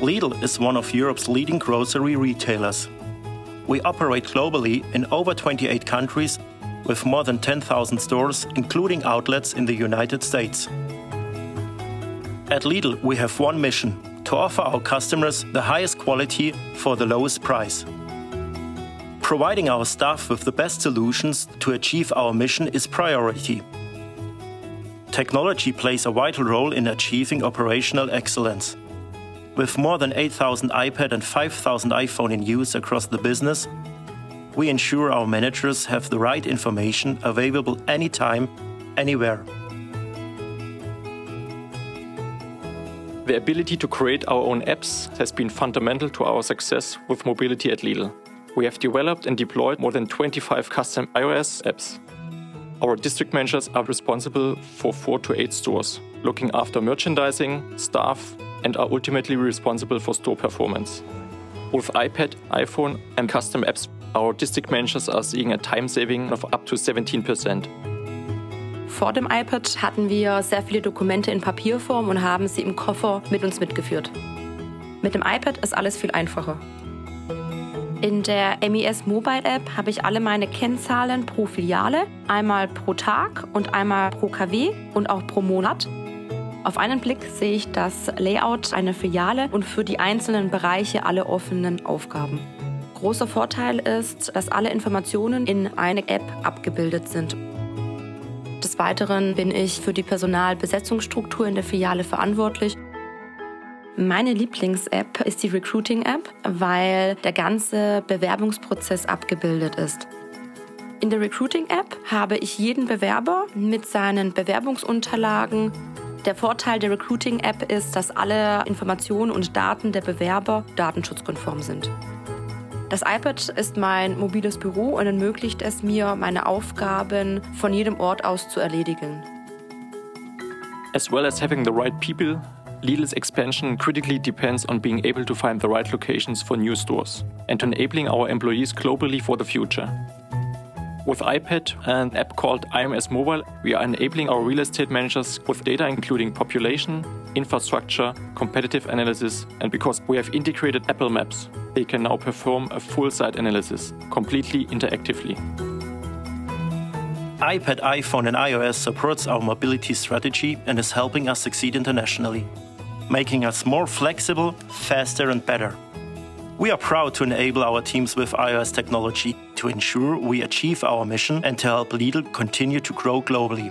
Lidl is one of Europe's leading grocery retailers. We operate globally in over 28 countries with more than 10,000 stores, including outlets in the United States. At Lidl, we have one mission to offer our customers the highest quality for the lowest price. Providing our staff with the best solutions to achieve our mission is priority. Technology plays a vital role in achieving operational excellence. With more than 8,000 iPad and 5,000 iPhone in use across the business, we ensure our managers have the right information available anytime, anywhere. The ability to create our own apps has been fundamental to our success with mobility at Lidl. We have developed and deployed more than 25 custom iOS apps. Our district managers are responsible for four to eight stores, looking after merchandising, staff, and are ultimately responsible for store performance. With iPad, iPhone, and custom apps, our district managers are seeing a time saving of up to 17%. Vor dem iPad hatten wir sehr viele Dokumente in Papierform und haben sie im Koffer mit uns mitgeführt. Mit dem iPad ist alles viel einfacher. In der MES Mobile App habe ich alle meine Kennzahlen pro Filiale, einmal pro Tag und einmal pro KW und auch pro Monat. Auf einen Blick sehe ich das Layout einer Filiale und für die einzelnen Bereiche alle offenen Aufgaben. Großer Vorteil ist, dass alle Informationen in eine App abgebildet sind. Des Weiteren bin ich für die Personalbesetzungsstruktur in der Filiale verantwortlich. Meine Lieblings-App ist die Recruiting-App, weil der ganze Bewerbungsprozess abgebildet ist. In der Recruiting-App habe ich jeden Bewerber mit seinen Bewerbungsunterlagen, der Vorteil der Recruiting-App ist, dass alle Informationen und Daten der Bewerber datenschutzkonform sind. Das iPad ist mein mobiles Büro und ermöglicht es mir, meine Aufgaben von jedem Ort aus zu erledigen. As well as having the right people, Lidl's expansion critically depends on being able to find the right locations for new stores and enabling our employees globally for the future. With iPad and an app called IMS Mobile, we are enabling our real estate managers with data including population, infrastructure, competitive analysis, and because we have integrated Apple Maps, they can now perform a full site analysis completely interactively. iPad, iPhone, and iOS supports our mobility strategy and is helping us succeed internationally, making us more flexible, faster, and better. We are proud to enable our teams with iOS technology to ensure we achieve our mission and to help Lidl continue to grow globally.